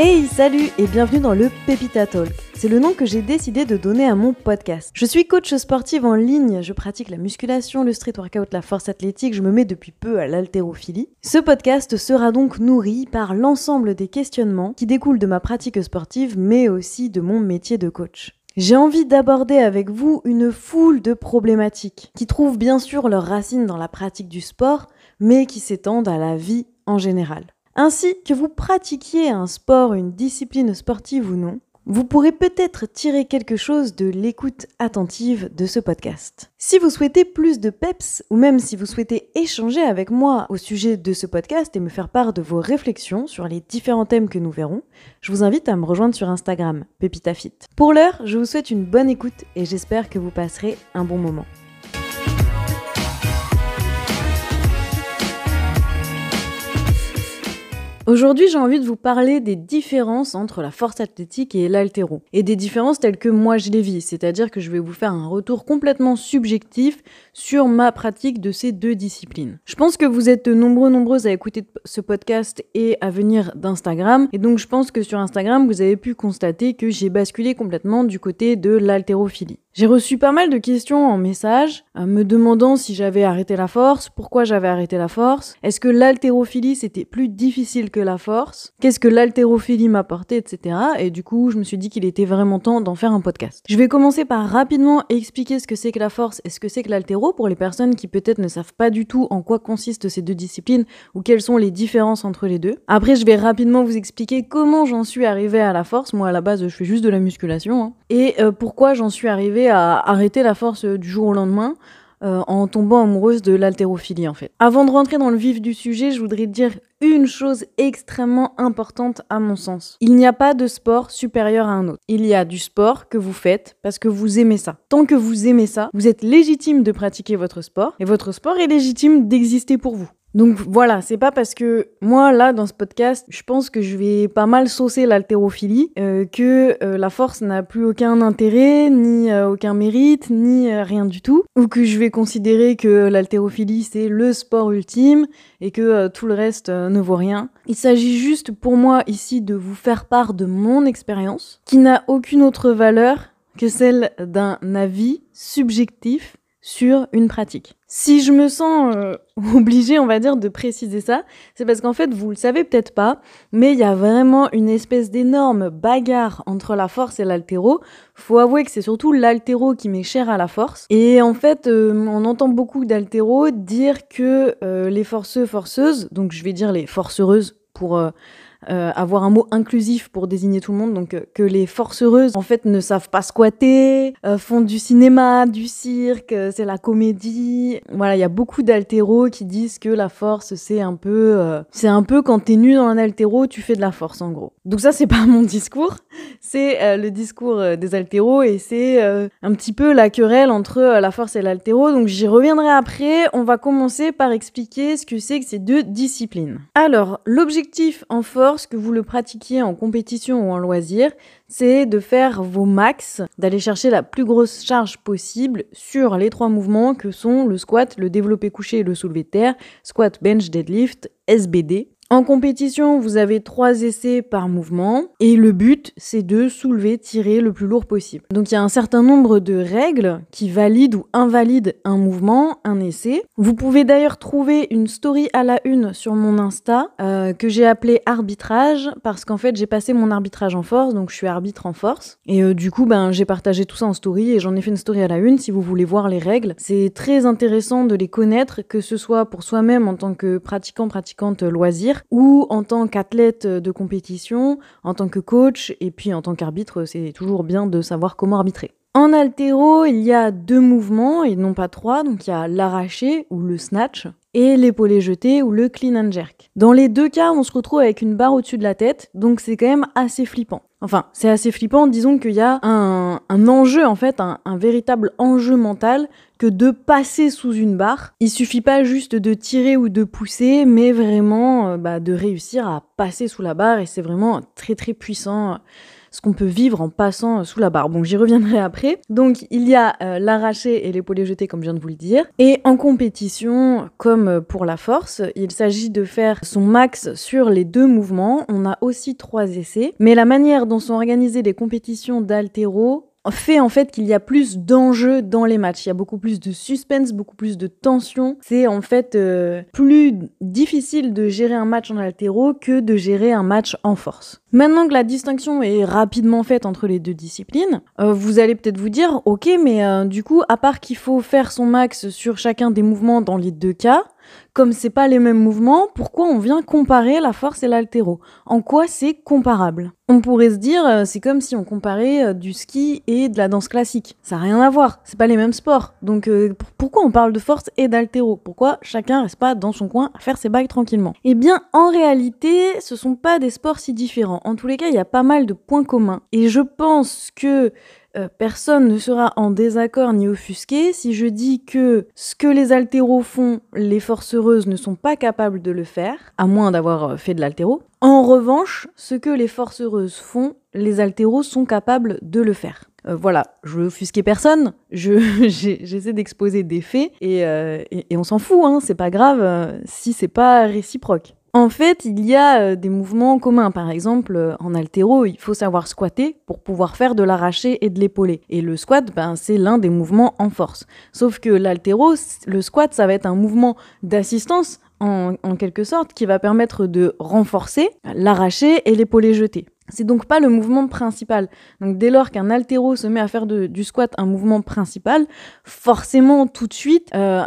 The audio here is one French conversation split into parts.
Hey, salut et bienvenue dans le Pépita Talk. C'est le nom que j'ai décidé de donner à mon podcast. Je suis coach sportive en ligne, je pratique la musculation, le street workout, la force athlétique, je me mets depuis peu à l'haltérophilie. Ce podcast sera donc nourri par l'ensemble des questionnements qui découlent de ma pratique sportive mais aussi de mon métier de coach. J'ai envie d'aborder avec vous une foule de problématiques qui trouvent bien sûr leurs racines dans la pratique du sport, mais qui s'étendent à la vie en général. Ainsi que vous pratiquiez un sport, une discipline sportive ou non, vous pourrez peut-être tirer quelque chose de l'écoute attentive de ce podcast. Si vous souhaitez plus de peps, ou même si vous souhaitez échanger avec moi au sujet de ce podcast et me faire part de vos réflexions sur les différents thèmes que nous verrons, je vous invite à me rejoindre sur Instagram, PepitaFit. Pour l'heure, je vous souhaite une bonne écoute et j'espère que vous passerez un bon moment. Aujourd'hui, j'ai envie de vous parler des différences entre la force athlétique et l'altéro. Et des différences telles que moi je les vis, c'est-à-dire que je vais vous faire un retour complètement subjectif sur ma pratique de ces deux disciplines. Je pense que vous êtes nombreux, nombreuses à écouter ce podcast et à venir d'Instagram. Et donc, je pense que sur Instagram, vous avez pu constater que j'ai basculé complètement du côté de l'haltérophilie. J'ai reçu pas mal de questions en message, euh, me demandant si j'avais arrêté la force, pourquoi j'avais arrêté la force, est-ce que l'haltérophilie c'était plus difficile que la force, qu'est-ce que l'haltérophilie m'apportait, etc. Et du coup, je me suis dit qu'il était vraiment temps d'en faire un podcast. Je vais commencer par rapidement expliquer ce que c'est que la force et ce que c'est que l'haltéro pour les personnes qui peut-être ne savent pas du tout en quoi consistent ces deux disciplines ou quelles sont les différences entre les deux. Après, je vais rapidement vous expliquer comment j'en suis arrivée à la force. Moi, à la base, je fais juste de la musculation. Hein. Et euh, pourquoi j'en suis arrivée à arrêter la force euh, du jour au lendemain. Euh, en tombant amoureuse de l'haltérophilie en fait. Avant de rentrer dans le vif du sujet, je voudrais dire une chose extrêmement importante à mon sens. Il n'y a pas de sport supérieur à un autre. Il y a du sport que vous faites parce que vous aimez ça. Tant que vous aimez ça, vous êtes légitime de pratiquer votre sport et votre sport est légitime d'exister pour vous. Donc voilà, c'est pas parce que moi là dans ce podcast, je pense que je vais pas mal saucer l'haltérophilie, euh, que euh, la force n'a plus aucun intérêt, ni euh, aucun mérite, ni rien du tout, ou que je vais considérer que l'haltérophilie c'est le sport ultime et que tout le reste ne vaut rien. Il s'agit juste pour moi ici de vous faire part de mon expérience, qui n'a aucune autre valeur que celle d'un avis subjectif sur une pratique. Si je me sens euh, obligée, on va dire, de préciser ça, c'est parce qu'en fait, vous le savez peut-être pas, mais il y a vraiment une espèce d'énorme bagarre entre la force et l'altéro. Faut avouer que c'est surtout l'altéro qui m'est cher à la force. Et en fait, euh, on entend beaucoup d'altéro dire que euh, les forceux, forceuses, donc je vais dire les forcereuses pour euh, avoir un mot inclusif pour désigner tout le monde, donc euh, que les forcereuses en fait ne savent pas squatter, euh, font du cinéma, du cirque, c'est la comédie. Voilà, il y a beaucoup d'altéros qui disent que la force c'est un peu, c'est un peu quand t'es nu dans un altéro, tu fais de la force en gros. Donc ça c'est pas mon discours, c'est le discours des altéros et c'est un petit peu la querelle entre la force et l'altéro. Donc j'y reviendrai après. On va commencer par expliquer ce que c'est que ces deux disciplines. Alors l'objectif en force que vous le pratiquiez en compétition ou en loisir, c'est de faire vos max, d'aller chercher la plus grosse charge possible sur les trois mouvements que sont le squat, le développé couché et le soulevé de terre, squat, bench, deadlift, SBD. En compétition, vous avez trois essais par mouvement et le but, c'est de soulever, tirer le plus lourd possible. Donc il y a un certain nombre de règles qui valident ou invalident un mouvement, un essai. Vous pouvez d'ailleurs trouver une story à la une sur mon Insta euh, que j'ai appelée arbitrage parce qu'en fait j'ai passé mon arbitrage en force, donc je suis arbitre en force. Et euh, du coup, ben j'ai partagé tout ça en story et j'en ai fait une story à la une si vous voulez voir les règles. C'est très intéressant de les connaître, que ce soit pour soi-même en tant que pratiquant, pratiquante loisir ou en tant qu'athlète de compétition, en tant que coach, et puis en tant qu'arbitre, c'est toujours bien de savoir comment arbitrer. En altéro, il y a deux mouvements et non pas trois, donc il y a l'arraché ou le snatch et l'épaulé jeté ou le clean and jerk. Dans les deux cas, on se retrouve avec une barre au-dessus de la tête, donc c'est quand même assez flippant. Enfin, c'est assez flippant, disons qu'il y a un, enjeu, en fait, un, véritable enjeu mental que de passer sous une barre. Il suffit pas juste de tirer ou de pousser, mais vraiment euh, bah, de réussir à passer sous la barre, et c'est vraiment très très puissant ce qu'on peut vivre en passant sous la barre. Bon, j'y reviendrai après. Donc, il y a euh, l'arraché et l'épaulé jeté, comme je viens de vous le dire. Et en compétition, comme pour la force, il s'agit de faire son max sur les deux mouvements. On a aussi trois essais. Mais la manière dont sont organisées les compétitions d'altéro fait en fait qu'il y a plus d'enjeux dans les matchs. Il y a beaucoup plus de suspense, beaucoup plus de tension. C'est en fait euh, plus difficile de gérer un match en altéro que de gérer un match en force. Maintenant que la distinction est rapidement faite entre les deux disciplines, euh, vous allez peut-être vous dire, ok, mais euh, du coup, à part qu'il faut faire son max sur chacun des mouvements dans les deux cas, comme c'est pas les mêmes mouvements, pourquoi on vient comparer la force et l'altéro? En quoi c'est comparable? On pourrait se dire, euh, c'est comme si on comparait euh, du ski et de la danse classique. Ça n'a rien à voir, c'est pas les mêmes sports. Donc euh, pourquoi on parle de force et d'altéro? Pourquoi chacun reste pas dans son coin à faire ses bagues tranquillement? Eh bien, en réalité, ce sont pas des sports si différents. En tous les cas, il y a pas mal de points communs. Et je pense que euh, personne ne sera en désaccord ni offusqué si je dis que ce que les altéros font, les forces heureuses ne sont pas capables de le faire, à moins d'avoir euh, fait de l'altéro. En revanche, ce que les forces heureuses font, les altéros sont capables de le faire. Euh, voilà, je veux offusquer personne, j'essaie d'exposer des faits et, on s'en fout, hein, c'est pas grave si c'est pas réciproque. En fait, il y a euh, des mouvements communs. Par exemple, euh, en altéro, il faut savoir squatter pour pouvoir faire de l'arraché et de l'épaulé. Et le squat, ben, c'est l'un des mouvements en force. Sauf que l'altéro, le squat, ça va être un mouvement d'assistance, en, quelque sorte, qui va permettre de renforcer l'arraché et l'épaulé jeté. C'est donc pas le mouvement principal. Donc dès lors qu'un altéro se met à faire du squat un mouvement principal, forcément tout de suite, euh,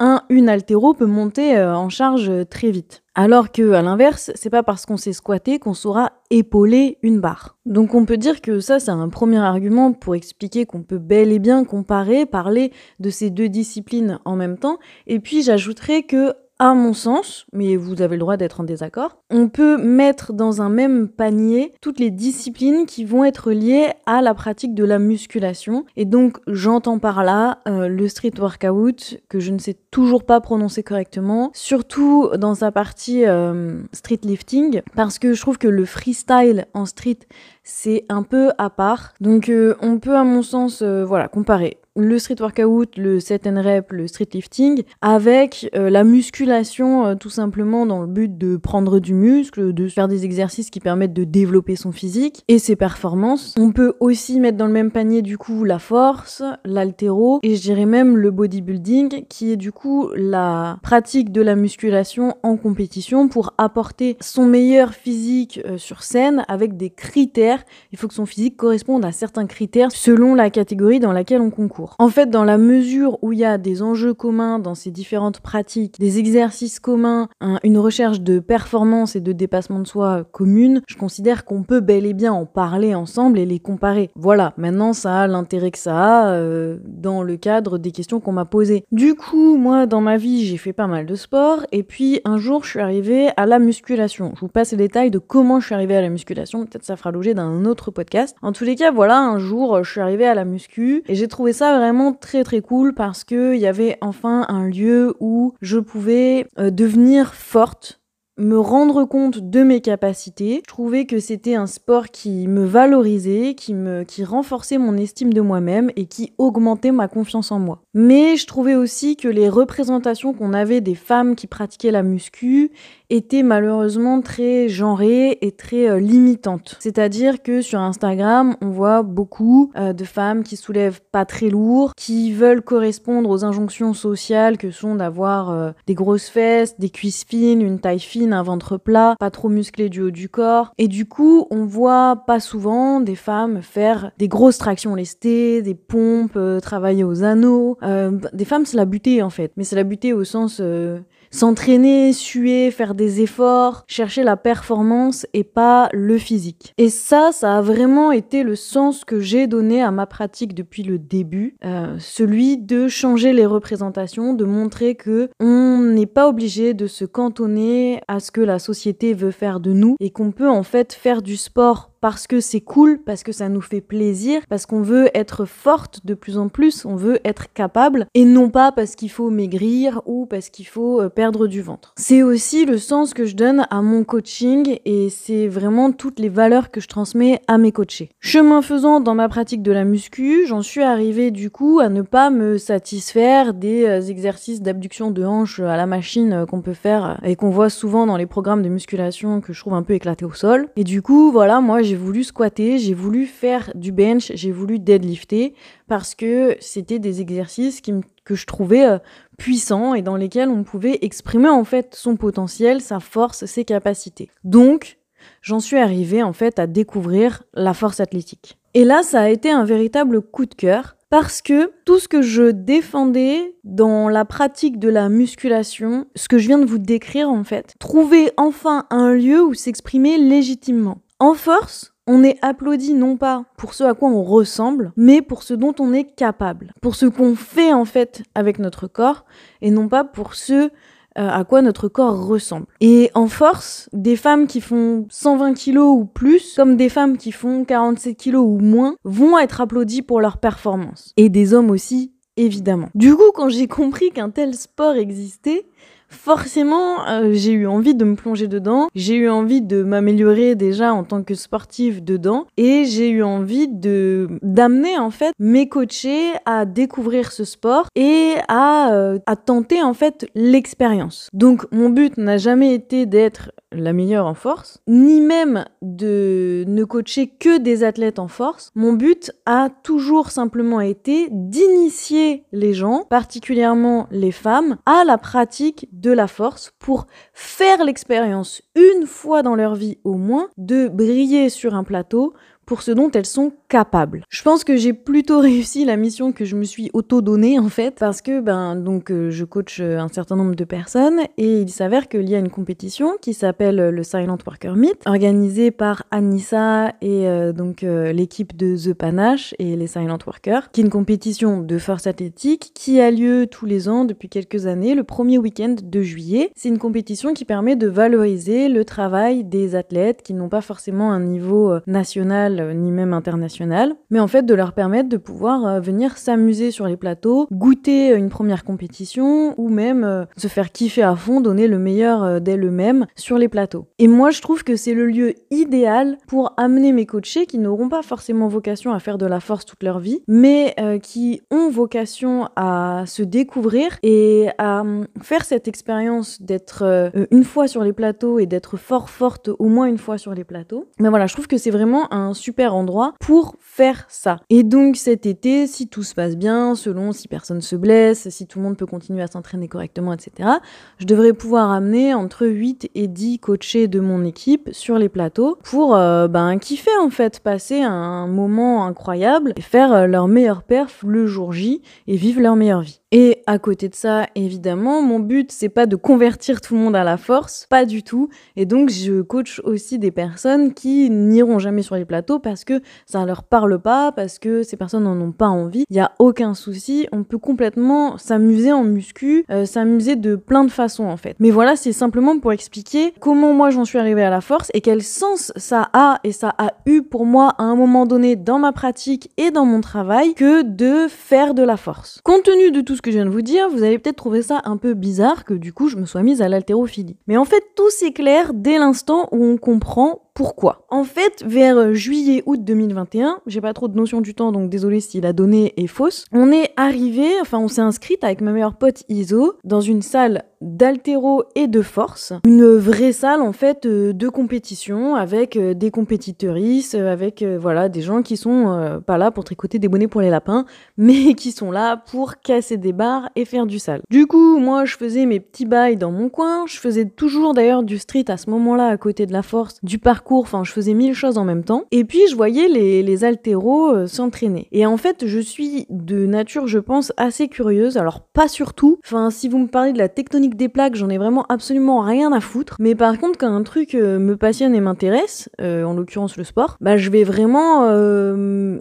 un, une altéro peut monter en charge très vite. Alors que à l'inverse, c'est pas parce qu'on sait squatter qu'on saura épauler une barre. Donc on peut dire que ça c'est un premier argument pour expliquer qu'on peut bel et bien comparer, parler de ces deux disciplines en même temps. Et puis j'ajouterais que à mon sens, mais vous avez le droit d'être en désaccord, on peut mettre dans un même panier toutes les disciplines qui vont être liées à la pratique de la musculation. Et donc j'entends par là euh, le street workout, que je ne sais toujours pas prononcer correctement, surtout dans sa partie euh, street lifting, parce que je trouve que le freestyle en street, c'est un peu à part. Donc euh, on peut à mon sens voilà comparer le street workout, le set and rep, le street lifting, avec euh, la musculation euh, tout simplement dans le but de prendre du muscle, de faire des exercices qui permettent de développer son physique et ses performances. On peut aussi mettre dans le même panier du coup la force, l'altéro et je dirais même le bodybuilding qui est du coup la pratique de la musculation en compétition pour apporter son meilleur physique euh, sur scène avec des critères. Il faut que son physique corresponde à certains critères selon la catégorie dans laquelle on concourt. En fait, dans la mesure où il y a des enjeux communs dans ces différentes pratiques, des exercices communs, une recherche de performance et de dépassement de soi commune, je considère qu'on peut bel et bien en parler ensemble et les comparer. Voilà, maintenant ça a l'intérêt que ça a euh, dans le cadre des questions qu'on m'a posées. Du coup, moi, dans ma vie, j'ai fait pas mal de sport et puis un jour, je suis arrivée à la musculation. Je vous passe les détails de comment je suis arrivée à la musculation, peut-être ça fera l'objet d'un autre podcast. En tous les cas, voilà, un jour, je suis arrivée à la muscu et j'ai trouvé ça vraiment très très cool parce qu'il y avait enfin un lieu où je pouvais euh, devenir forte me rendre compte de mes capacités. Je trouvais que c'était un sport qui me valorisait, qui me qui renforçait mon estime de moi-même et qui augmentait ma confiance en moi. Mais je trouvais aussi que les représentations qu'on avait des femmes qui pratiquaient la muscu étaient malheureusement très genrées et très euh, limitantes. C'est-à-dire que sur Instagram, on voit beaucoup euh, de femmes qui soulèvent pas très lourd, qui veulent correspondre aux injonctions sociales que sont d'avoir euh, des grosses fesses, des cuisses fines, une taille fine un ventre plat, pas trop musclé du haut du corps. Et du coup, on voit pas souvent des femmes faire des grosses tractions lestées, des pompes, travailler aux anneaux. Des femmes, c'est la butée en fait, mais c'est la butée au sens s'entraîner, suer, faire des efforts, chercher la performance et pas le physique. Et ça, ça a vraiment été le sens que j'ai donné à ma pratique depuis le début, euh, celui de changer les représentations, de montrer que on n'est pas obligé de se cantonner à ce que la société veut faire de nous et qu'on peut en fait faire du sport parce que c'est cool, parce que ça nous fait plaisir, parce qu'on veut être forte de plus en plus, on veut être capable, et non pas parce qu'il faut maigrir ou parce qu'il faut euh, perdre du ventre. C'est aussi le sens que je donne à mon coaching et c'est vraiment toutes les valeurs que je transmets à mes coachés. Chemin faisant dans ma pratique de la muscu, j'en suis arrivée du coup à ne pas me satisfaire des euh, exercices d'abduction de hanche à la machine euh, qu'on peut faire et qu'on voit souvent dans les programmes de musculation que je trouve un peu éclatés au sol. Et du coup, voilà, moi j'ai voulu squatter, j'ai voulu faire du bench, j'ai voulu deadlifter parce que c'était des exercices qui que je trouvais euh, puissants et dans lesquels on pouvait exprimer en fait son potentiel, sa force, ses capacités. Donc, j'en suis arrivée en fait à découvrir la force athlétique. Et là, ça a été un véritable coup de cœur parce que tout ce que je défendais dans la pratique de la musculation, ce que je viens de vous décrire en fait, trouvait enfin un lieu où s'exprimer légitimement. En force, on est applaudi non pas pour ce à quoi on ressemble, mais pour ce dont on est capable, pour ce qu'on fait en fait avec notre corps, et non pas pour ce euh, à quoi notre corps ressemble. Et en force, des femmes qui font 120 kilos ou plus, comme des femmes qui font 47 kilos ou moins, vont être applaudies pour leur performance. Et des hommes aussi, évidemment. Du coup, quand j'ai compris qu'un tel sport existait, forcément, euh, j'ai eu envie de me plonger dedans, j'ai eu envie de m'améliorer déjà en tant que sportive dedans, et j'ai eu envie de d'amener en fait mes coachés à découvrir ce sport et à, euh, à tenter en fait l'expérience. Donc mon but n'a jamais été d'être la meilleure en force, ni même de ne coacher que des athlètes en force. Mon but a toujours simplement été d'initier les gens, particulièrement les femmes, à la pratique de la force pour faire l'expérience une fois dans leur vie au moins de briller sur un plateau pour ce dont elles sont capables. Je pense que j'ai plutôt réussi la mission que je me suis auto-donnée en fait parce que ben donc euh, je coach euh, un certain nombre de personnes et il s'avère qu'il y a une compétition qui s'appelle le Silent Worker Meet organisée par Anissa et euh, donc l'équipe de The Panache et les Silent Workers qui est une compétition de force athlétique qui a lieu tous les ans depuis quelques années le premier week-end de juillet. C'est une compétition qui permet de valoriser le travail des athlètes qui n'ont pas forcément un niveau national euh, ni même international, mais en fait de leur permettre de pouvoir euh, venir s'amuser sur les plateaux, goûter euh, une première compétition ou même se faire kiffer à fond, donner le meilleur d'elles-mêmes sur les plateaux. Et moi je trouve que c'est le lieu idéal pour amener mes coachés qui n'auront pas forcément vocation à faire de la force toute leur vie, mais qui ont vocation à se découvrir et à hum, faire cette expérience d'être une fois sur les plateaux et d'être fort forte au moins une fois sur les plateaux. Mais voilà, je trouve que c'est vraiment un super endroit pour faire ça. Et donc cet été, si tout se passe bien, selon si personne se blesse, si tout le monde peut continuer à s'entraîner correctement, etc., je devrais pouvoir amener entre 8 et 10 coachés de mon équipe sur les plateaux pour euh, ben, kiffer en fait, passer un moment incroyable et faire euh, leur meilleur perf le jour J et vivre leur meilleure vie. Et à côté de ça, évidemment, mon but c'est pas de convertir tout le monde à la force, pas du tout. Et donc je coach aussi des personnes qui n'iront jamais sur les plateaux parce que ça leur parle pas, parce que ces personnes n'en ont pas envie. Il y a aucun souci, on peut complètement s'amuser en muscu, euh, s'amuser de plein de façons en fait. Mais voilà, c'est simplement pour expliquer comment moi j'en suis arrivée à la force et quel sens ça a et ça a eu pour moi à un moment donné dans ma pratique et dans mon travail que de faire de la force. Compte tenu de tout ce que je viens de vous dire, vous allez peut-être trouver ça un peu bizarre que du coup je me sois mise à l'haltérophilie. Mais en fait, tout s'éclaire dès l'instant où on comprend pourquoi? En fait, vers juillet-août 2021, j'ai pas trop de notion du temps, donc désolé si la donnée est fausse, on est arrivé, enfin on s'est inscrite avec ma meilleure pote Iso dans une salle d'altéro et de force, une vraie salle en fait euh, de compétition avec euh, des compétiteuristes, euh, avec voilà des gens qui sont pas là pour tricoter des bonnets pour les lapins, mais qui sont là pour casser des barres et faire du sale. Du coup, moi je faisais mes petits bails dans mon coin, je faisais toujours d'ailleurs du street à ce moment-là à côté de la force, du parcours enfin je faisais mille choses en même temps. Et puis je voyais les, les altéros euh, s'entraîner. Et en fait, je suis de nature, je pense, assez curieuse. Alors pas surtout. Enfin, si vous me parlez de la tectonique des plaques, j'en ai vraiment absolument rien à foutre. Mais par contre, quand un truc euh, me passionne et m'intéresse, euh, en l'occurrence le sport, bah je vais vraiment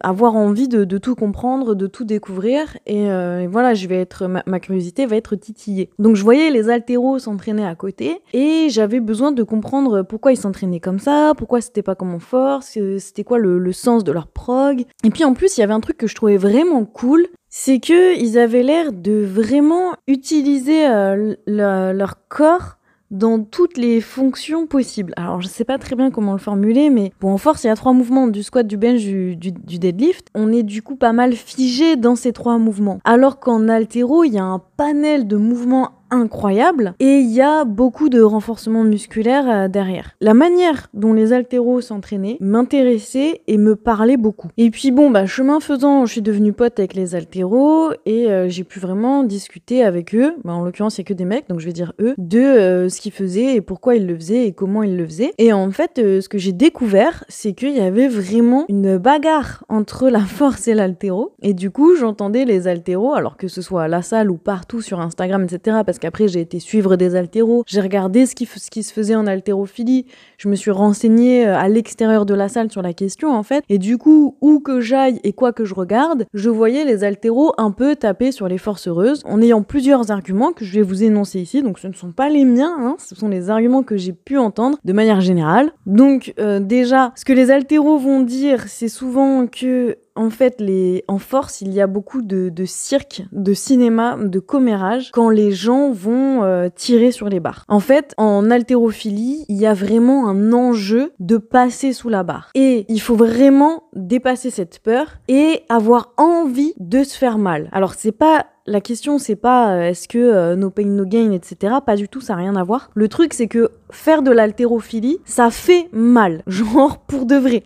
avoir envie de, tout comprendre, de tout découvrir. Et, voilà, je vais être ma, ma, curiosité va être titillée. Donc je voyais les altéros s'entraîner à côté et j'avais besoin de comprendre pourquoi ils s'entraînaient comme ça, pourquoi c'était pas comme en force, c'était quoi le, sens de leur prog. Et puis en plus, il y avait un truc que je trouvais vraiment cool, c'est que ils avaient l'air de vraiment utiliser euh, leur corps dans toutes les fonctions possibles. Alors je sais pas très bien comment le formuler, mais bon en force il y a trois mouvements du squat, du bench, du, du deadlift. On est du coup pas mal figé dans ces trois mouvements. Alors qu'en altéro il y a un panel de mouvements incroyable et il y a beaucoup de renforcement musculaire euh, derrière. La manière dont les haltéros s'entraînaient m'intéressait et me parlait beaucoup. Et puis bon, bah chemin faisant, je suis devenue pote avec les haltéros et euh, j'ai pu vraiment discuter avec eux, bah, en l'occurrence a que des mecs, donc je vais dire eux, de euh, ce qu'ils faisaient et pourquoi ils le faisaient et comment ils le faisaient. Et en fait, ce que j'ai découvert, c'est qu'il y avait vraiment une bagarre entre la force et l'haltéro. Et du coup, j'entendais les haltéros, alors que ce soit à la salle ou partout sur Instagram, etc., parce après j'ai été suivre des altéros, j'ai regardé ce qui, ce qui se faisait en haltérophilie, je me suis renseignée euh, à l'extérieur de la salle sur la question en fait, et du coup, où que j'aille et quoi que je regarde, je voyais les altéros un peu taper sur les forces heureuses, en ayant plusieurs arguments que je vais vous énoncer ici, donc ce ne sont pas les miens, hein, ce sont les arguments que j'ai pu entendre de manière générale. Donc euh, déjà, ce que les altéros vont dire, c'est souvent que en fait, les... en force, il y a beaucoup de, de cirque, de cinéma, de commérage quand les gens vont euh, tirer sur les barres. En fait, en haltérophilie, il y a vraiment un enjeu de passer sous la barre. Et il faut vraiment dépasser cette peur et avoir envie de se faire mal. Alors, c'est pas la question c'est pas euh, est-ce que euh, no pain no gain etc pas du tout ça n'a rien à voir le truc c'est que faire de l'haltérophilie ça fait mal genre pour de vrai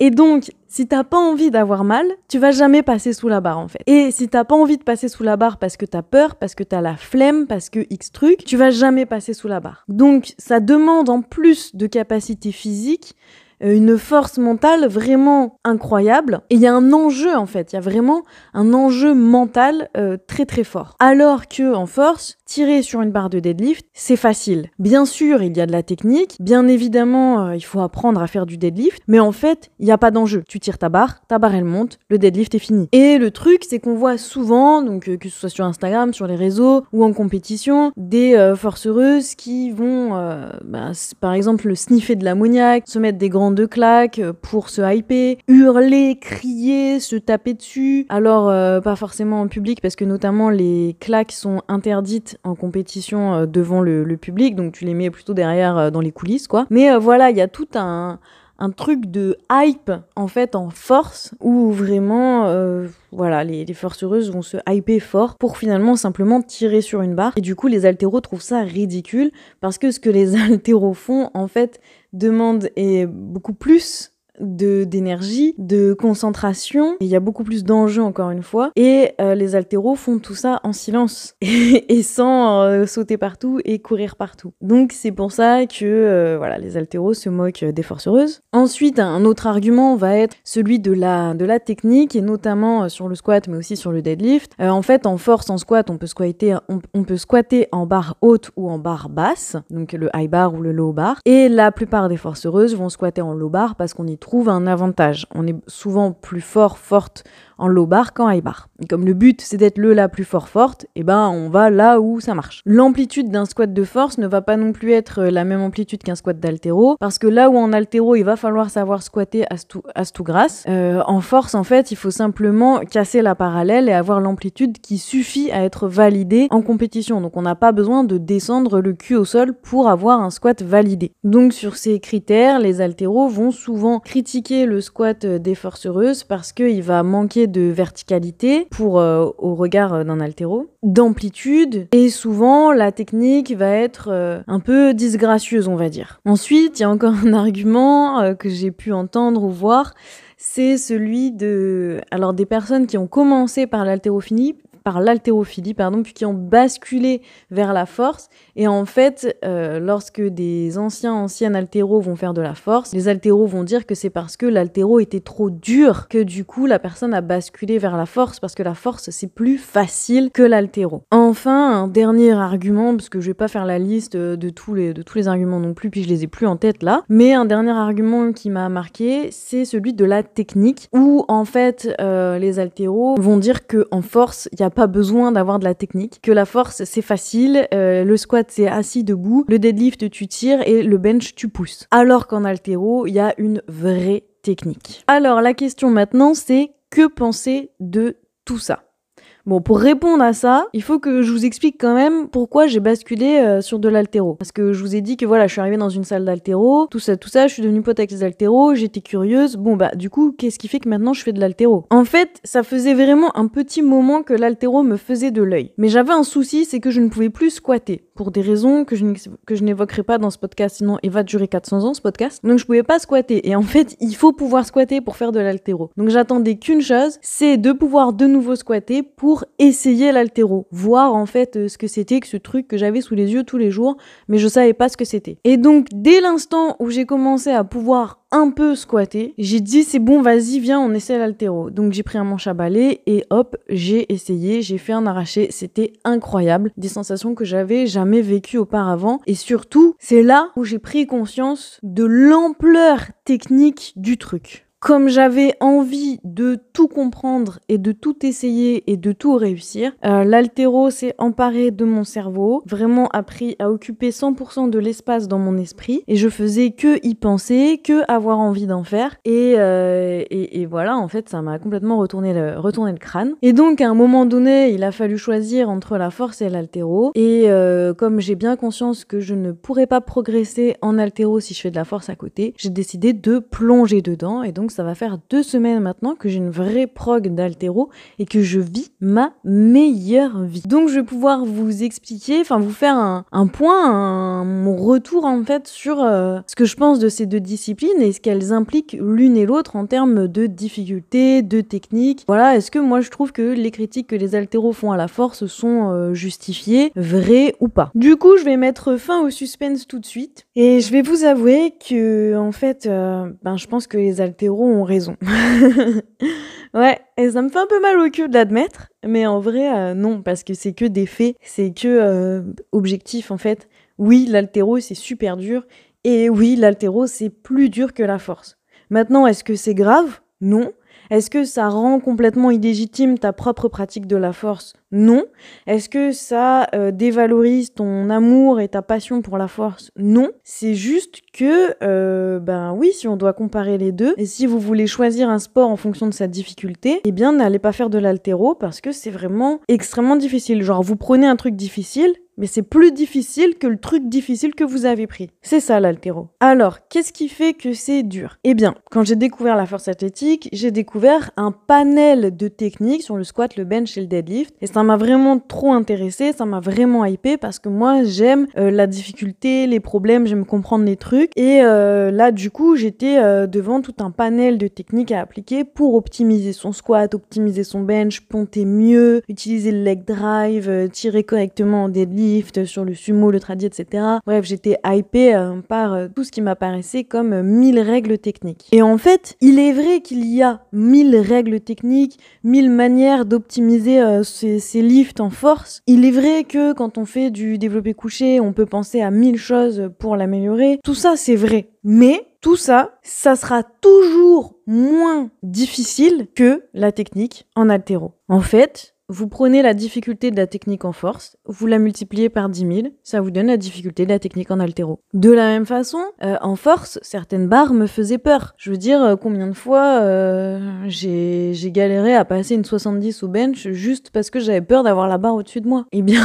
et donc, si t'as pas envie d'avoir mal, tu vas jamais passer sous la barre en fait. Et si t'as pas envie de passer sous la barre parce que t'as peur, parce que t'as la flemme, parce que X truc, tu vas jamais passer sous la barre. Donc, ça demande en plus de capacité physique une force mentale vraiment incroyable. Et il y a un enjeu en fait, il y a vraiment un enjeu mental euh, très très fort. Alors que en force, tirer sur une barre de deadlift, c'est facile. Bien sûr, il y a de la technique, bien évidemment, euh, il faut apprendre à faire du deadlift, mais en fait, il n'y a pas d'enjeu. Tu tires ta barre, ta barre elle monte, le deadlift est fini. Et le truc, c'est qu'on voit souvent, donc que ce soit sur Instagram, sur les réseaux ou en compétition, des forcereuses qui vont, bah, par exemple, sniffer de l'ammoniac, se mettre des grands de claques pour se hyper, hurler, crier, se taper dessus. Alors, euh, pas forcément en public, parce que notamment les claques sont interdites en compétition euh, devant le, public, donc tu les mets plutôt derrière euh, dans les coulisses, quoi. Mais voilà, il y a tout un un truc de hype en fait en force où vraiment euh, voilà les, les forcereuses vont se hyper fort pour finalement simplement tirer sur une barre. Et du coup les altéros trouvent ça ridicule parce que ce que les altéros font en fait demande est beaucoup plus de d'énergie, de concentration. Il y a beaucoup plus d'enjeux encore une fois. Et euh, les altéros font tout ça en silence et, sans euh, sauter partout et courir partout. Donc c'est pour ça que euh, voilà les altéros se moquent des forces heureuses. Ensuite un autre argument va être celui de la de la technique et notamment sur le squat mais aussi sur le deadlift. en fait en force en squat on peut squatter on, peut squatter en barre haute ou en barre basse donc le high bar ou le low bar. Et la plupart des forces heureuses vont squatter en low bar parce qu'on y trouve un avantage. On est souvent plus fort, forte en low bar qu'en high bar. Et comme le but c'est d'être le la plus fort forte, et eh ben on va là où ça marche. L'amplitude d'un squat de force ne va pas non plus être la même amplitude qu'un squat d'altéro, parce que là où en altéro il va falloir savoir squatter à tout, à tout grâce, euh, en force en fait il faut simplement casser la parallèle et avoir l'amplitude qui suffit à être validée en compétition. Donc on n'a pas besoin de descendre le cul au sol pour avoir un squat validé. Donc sur ces critères, les altéros vont souvent critiquer le squat des forcereuses parce qu'il va manquer de verticalité pour euh, au regard euh, d'un altéro, d'amplitude et souvent la technique va être euh, un peu disgracieuse on va dire. Ensuite, il y a encore un argument que j'ai pu entendre ou voir, c'est celui de alors des personnes qui ont commencé par l'haltérophilie par l'haltérophilie, pardon, puis qui ont basculé vers la force. Et en fait, euh, lorsque des anciens, anciennes haltéros vont faire de la force, les haltéros vont dire que c'est parce que l'haltéro était trop dur que du coup la personne a basculé vers la force parce que la force c'est plus facile que l'haltéro. Enfin, un dernier argument, parce que je vais pas faire la liste de tous les, de tous les arguments non plus, puis je les ai plus en tête là, mais un dernier argument qui m'a marqué, c'est celui de la technique, où en fait euh, les haltéros vont dire que en force, il y a pas besoin d'avoir de la technique, que la force c'est facile, euh, le squat c'est assis debout, le deadlift tu tires et le bench tu pousses. Alors qu'en altéro, il y a une vraie technique. Alors la question maintenant c'est que penser de tout ça? Bon, pour répondre à ça, il faut que je vous explique quand même pourquoi j'ai basculé euh, sur de l'altéro. Parce que je vous ai dit que voilà, je suis arrivée dans une salle d'altéro, tout ça, tout ça, je suis devenue pote avec les altéros, j'étais curieuse. Bon, bah, du coup, qu'est-ce qui fait que maintenant je fais de l'altéro? En fait, ça faisait vraiment un petit moment que l'altéro me faisait de l'œil. Mais j'avais un souci, c'est que je ne pouvais plus squatter. Pour des raisons que je, que je n'évoquerai pas dans ce podcast, sinon il va durer 400 ans ce podcast. Donc je pouvais pas squatter. Et en fait, il faut pouvoir squatter pour faire de l'altéro. Donc j'attendais qu'une chose, c'est de pouvoir de nouveau squatter pour essayer l'altéro, voir en fait euh, ce que c'était que ce truc que j'avais sous les yeux tous les jours, mais je savais pas ce que c'était. Et donc dès l'instant où j'ai commencé à pouvoir un peu squatter, j'ai dit c'est bon, vas-y, viens, on essaie l'altéro. Donc j'ai pris un manche à balai et hop, j'ai essayé, j'ai fait un arraché, c'était incroyable, des sensations que j'avais jamais vécues auparavant et surtout, c'est là où j'ai pris conscience de l'ampleur technique du truc comme j'avais envie de tout comprendre et de tout essayer et de tout réussir, euh, l'altéro s'est emparé de mon cerveau, vraiment appris à occuper 100% de l'espace dans mon esprit et je faisais que y penser, que avoir envie d'en faire et, euh, et, et, voilà, en fait, ça m'a complètement retourné le, retourné le crâne. Et donc, à un moment donné, il a fallu choisir entre la force et l'altéro et euh, comme j'ai bien conscience que je ne pourrais pas progresser en altéro si je fais de la force à côté, j'ai décidé de plonger dedans et donc ça va faire deux semaines maintenant que j'ai une vraie prog d'altéro et que je vis ma meilleure vie. Donc je vais pouvoir vous expliquer, enfin vous faire un, point, mon retour en fait sur euh, ce que je pense de ces deux disciplines et ce qu'elles impliquent l'une et l'autre en termes de difficultés, de techniques. Voilà, est-ce que moi je trouve que les critiques que les altéros font à la force sont euh, justifiées, vraies ou pas? Du coup, je vais mettre fin au suspense tout de suite et je vais vous avouer que en fait, euh, ben je pense que les altéros ont raison. ouais, et ça me fait un peu mal au cul de l'admettre, mais en vrai, euh, non, parce que c'est que des faits, c'est que euh, objectif en fait. Oui, l'altéro c'est super dur, et oui, l'altéro c'est plus dur que la force. Maintenant, est-ce que c'est grave? Non. Est-ce que ça rend complètement illégitime ta propre pratique de la force? Non. Est-ce que ça euh, dévalorise ton amour et ta passion pour la force? Non. C'est juste que, euh, ben oui, si on doit comparer les deux, et si vous voulez choisir un sport en fonction de sa difficulté, eh bien n'allez pas faire de l'altéro parce que c'est vraiment extrêmement difficile. Genre vous prenez un truc difficile, mais c'est plus difficile que le truc difficile que vous avez pris. C'est ça l'altéro. Alors, qu'est-ce qui fait que c'est dur? Eh bien, quand j'ai découvert la force athlétique, j'ai découvert un panel de techniques sur le squat, le bench et le deadlift. M'a vraiment trop intéressé, ça m'a vraiment hypé parce que moi, j'aime euh, la difficulté, les problèmes, j'aime comprendre les trucs. Et euh, là, du coup, j'étais euh, devant tout un panel de techniques à appliquer pour optimiser son squat, optimiser son bench, ponter mieux, utiliser le leg drive, tirer correctement en deadlift sur le sumo, le tradi, etc. Bref, j'étais hypée par tout ce qui m'apparaissait comme mille règles techniques. Et en fait, il est vrai qu'il y a mille règles techniques, mille manières d'optimiser ces, lifts en force. Il est vrai que quand on fait du développé couché, on peut penser à mille choses pour l'améliorer. Tout ça, c'est vrai. Mais tout ça, ça sera toujours moins difficile que la technique en altéro. En fait, vous prenez la difficulté de la technique en force, vous la multipliez par 10 000, ça vous donne la difficulté de la technique en altéro. De la même façon, euh, en force, certaines barres me faisaient peur. Je veux dire, euh, combien de fois euh, j'ai galéré à passer une 70 au bench juste parce que j'avais peur d'avoir la barre au-dessus de moi. Eh bien,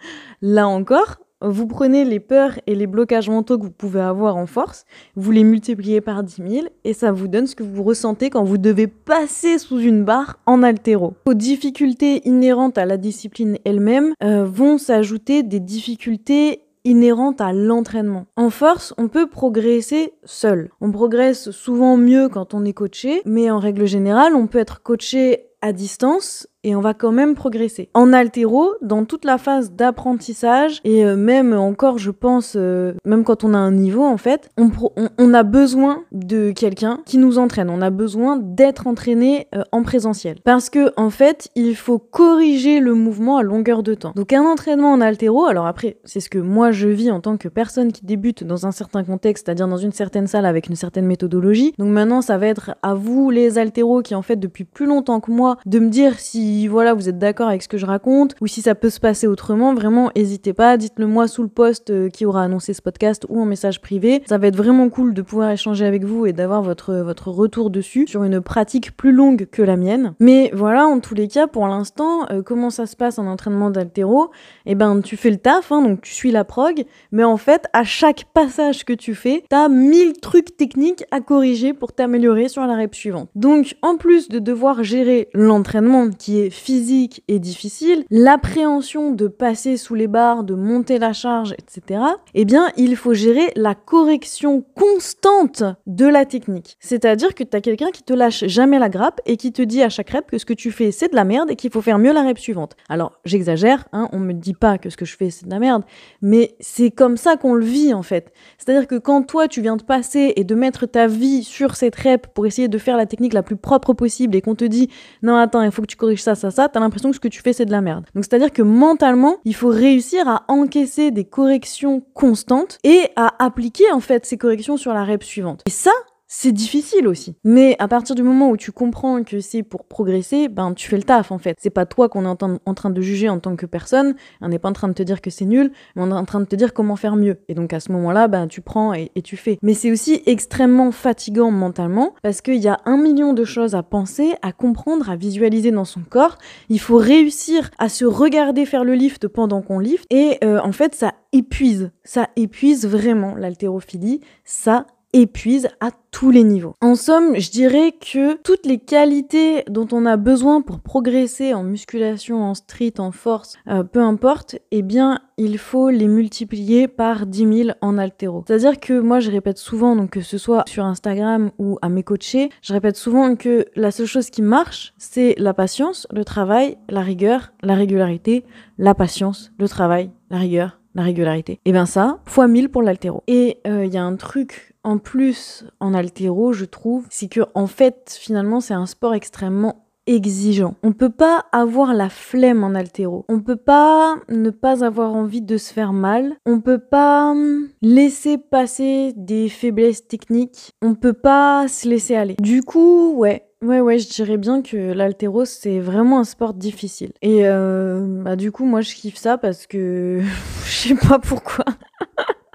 là encore, vous prenez les peurs et les blocages mentaux que vous pouvez avoir en force, vous les multipliez par 10 000 et ça vous donne ce que vous ressentez quand vous devez passer sous une barre en altéro. Aux difficultés inhérentes à la discipline elle-même euh, vont s'ajouter des difficultés inhérentes à l'entraînement. En force, on peut progresser seul. On progresse souvent mieux quand on est coaché, mais en règle générale, on peut être coaché à distance et on va quand même progresser. En altéro, dans toute la phase d'apprentissage et euh, même encore, je pense, euh, même quand on a un niveau en fait, on, a besoin de quelqu'un qui nous entraîne. On a besoin d'être entraîné euh, en présentiel parce que en fait, il faut corriger le mouvement à longueur de temps. Donc un entraînement en altéro, alors après, c'est ce que moi je vis en tant que personne qui débute dans un certain contexte, c'est-à-dire dans une certaine salle avec une certaine méthodologie. Donc maintenant, ça va être à vous les altéros qui en fait depuis plus longtemps que moi de me dire si voilà, vous êtes d'accord avec ce que je raconte ou si ça peut se passer autrement, vraiment n'hésitez pas, dites-le moi sous le post euh, qui aura annoncé ce podcast ou en message privé. Ça va être vraiment cool de pouvoir échanger avec vous et d'avoir votre votre retour dessus sur une pratique plus longue que la mienne. Mais voilà, en tous les cas, pour l'instant, euh, comment ça se passe en entraînement d'altéro? Eh ben, tu fais le taf, hein, donc tu suis la prog, mais en fait, à chaque passage que tu fais, t'as mille trucs techniques à corriger pour t'améliorer sur la rep suivante. Donc, en plus de devoir gérer l'entraînement qui est physique et difficile, l'appréhension de passer sous les barres, de monter la charge, etc., eh bien, il faut gérer la correction constante de la technique. C'est-à-dire que t'as quelqu'un qui te lâche jamais la grappe et qui te dit à chaque rep que ce que tu fais, c'est de la merde et qu'il faut faire mieux la rep suivante. Alors, j'exagère, hein, on me dit pas que ce que je fais, c'est de la merde, mais c'est comme ça qu'on le vit, en fait. C'est-à-dire que quand toi, tu viens de passer et de mettre ta vie sur cette rep pour essayer de faire la technique la plus propre possible et qu'on te dit, non, attends, il faut que tu corriges ça, ça, ça, t'as l'impression que ce que tu fais, c'est de la merde. Donc, c'est-à-dire que mentalement, il faut réussir à encaisser des corrections constantes et à appliquer, en fait, ces corrections sur la rep suivante. Et ça, c'est difficile aussi. Mais à partir du moment où tu comprends que c'est pour progresser, ben tu fais le taf en fait. C'est pas toi qu'on est en, train de juger en tant que personne, on n'est pas en train de te dire que c'est nul, mais on est en train de te dire comment faire mieux. Et donc à ce moment-là, ben tu prends et, tu fais. Mais c'est aussi extrêmement fatigant mentalement parce qu'il y a un million de choses à penser, à comprendre, à visualiser dans son corps. Il faut réussir à se regarder faire le lift pendant qu'on lift et euh, en fait ça épuise, ça épuise vraiment l'haltérophilie, ça épuise à tous les niveaux. En somme, je dirais que toutes les qualités dont on a besoin pour progresser en musculation, en street, en force, euh, peu importe, eh bien, il faut les multiplier par 10 000 en altéro. C'est-à-dire que moi, je répète souvent, donc que ce soit sur Instagram ou à mes coachés, je répète souvent que la seule chose qui marche, c'est la patience, le travail, la rigueur, la régularité, la patience, le travail, la rigueur, la régularité. Et eh bien ça, fois 1000 pour l'altéro. Et il euh, y a un truc en plus en altéro, je trouve, c'est que en fait, finalement, c'est un sport extrêmement exigeant. On peut pas avoir la flemme en altéro. On peut pas ne pas avoir envie de se faire mal. On peut pas hum, laisser passer des faiblesses techniques. On peut pas se laisser aller. Du coup, ouais, Ouais, ouais, je dirais bien que l'altéro, c'est vraiment un sport difficile. Et euh, bah, du coup, moi, je kiffe ça parce que je sais pas pourquoi.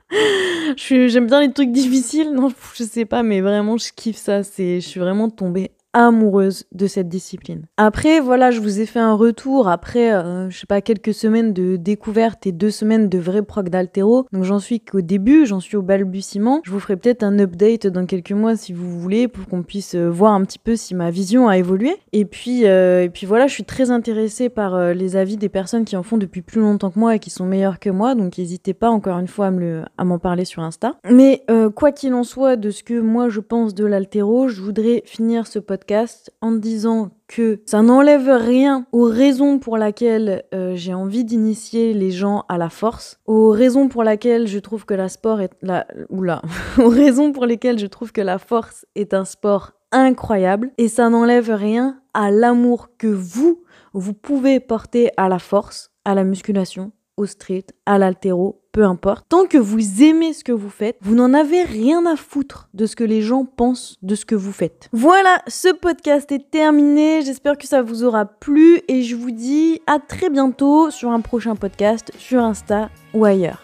J'aime bien les trucs difficiles, non, je sais pas, mais vraiment, je kiffe ça. C'est, je suis vraiment tombée amoureuse de cette discipline. Après, voilà, je vous ai fait un retour après, euh, je sais pas, quelques semaines de découverte et deux semaines de vrai proc d'altéro. Donc j'en suis qu'au début, j'en suis au balbutiement. Je vous ferai peut-être un update dans quelques mois si vous voulez pour qu'on puisse euh, voir un petit peu si ma vision a évolué. Et puis, euh, et puis voilà, je suis très intéressée par les avis des personnes qui en font depuis plus longtemps que moi et qui sont meilleures que moi. Donc n'hésitez pas encore une fois à m'en parler sur Insta. Mais quoi qu'il en soit de ce que moi je pense de l'altéro, je voudrais finir ce podcast en disant que ça n'enlève rien aux raisons pour lesquelles euh, j'ai envie d'initier les gens à la force, aux raisons pour lesquelles je trouve que la sport est la aux raisons pour lesquelles je trouve que la force est un sport incroyable et ça n'enlève rien à l'amour que vous vous pouvez porter à la force, à la musculation, au street, à l'altéro, peu importe. Tant que vous aimez ce que vous faites, vous n'en avez rien à foutre de ce que les gens pensent de ce que vous faites. Voilà, ce podcast est terminé. J'espère que ça vous aura plu et je vous dis à très bientôt sur un prochain podcast sur Insta ou ailleurs.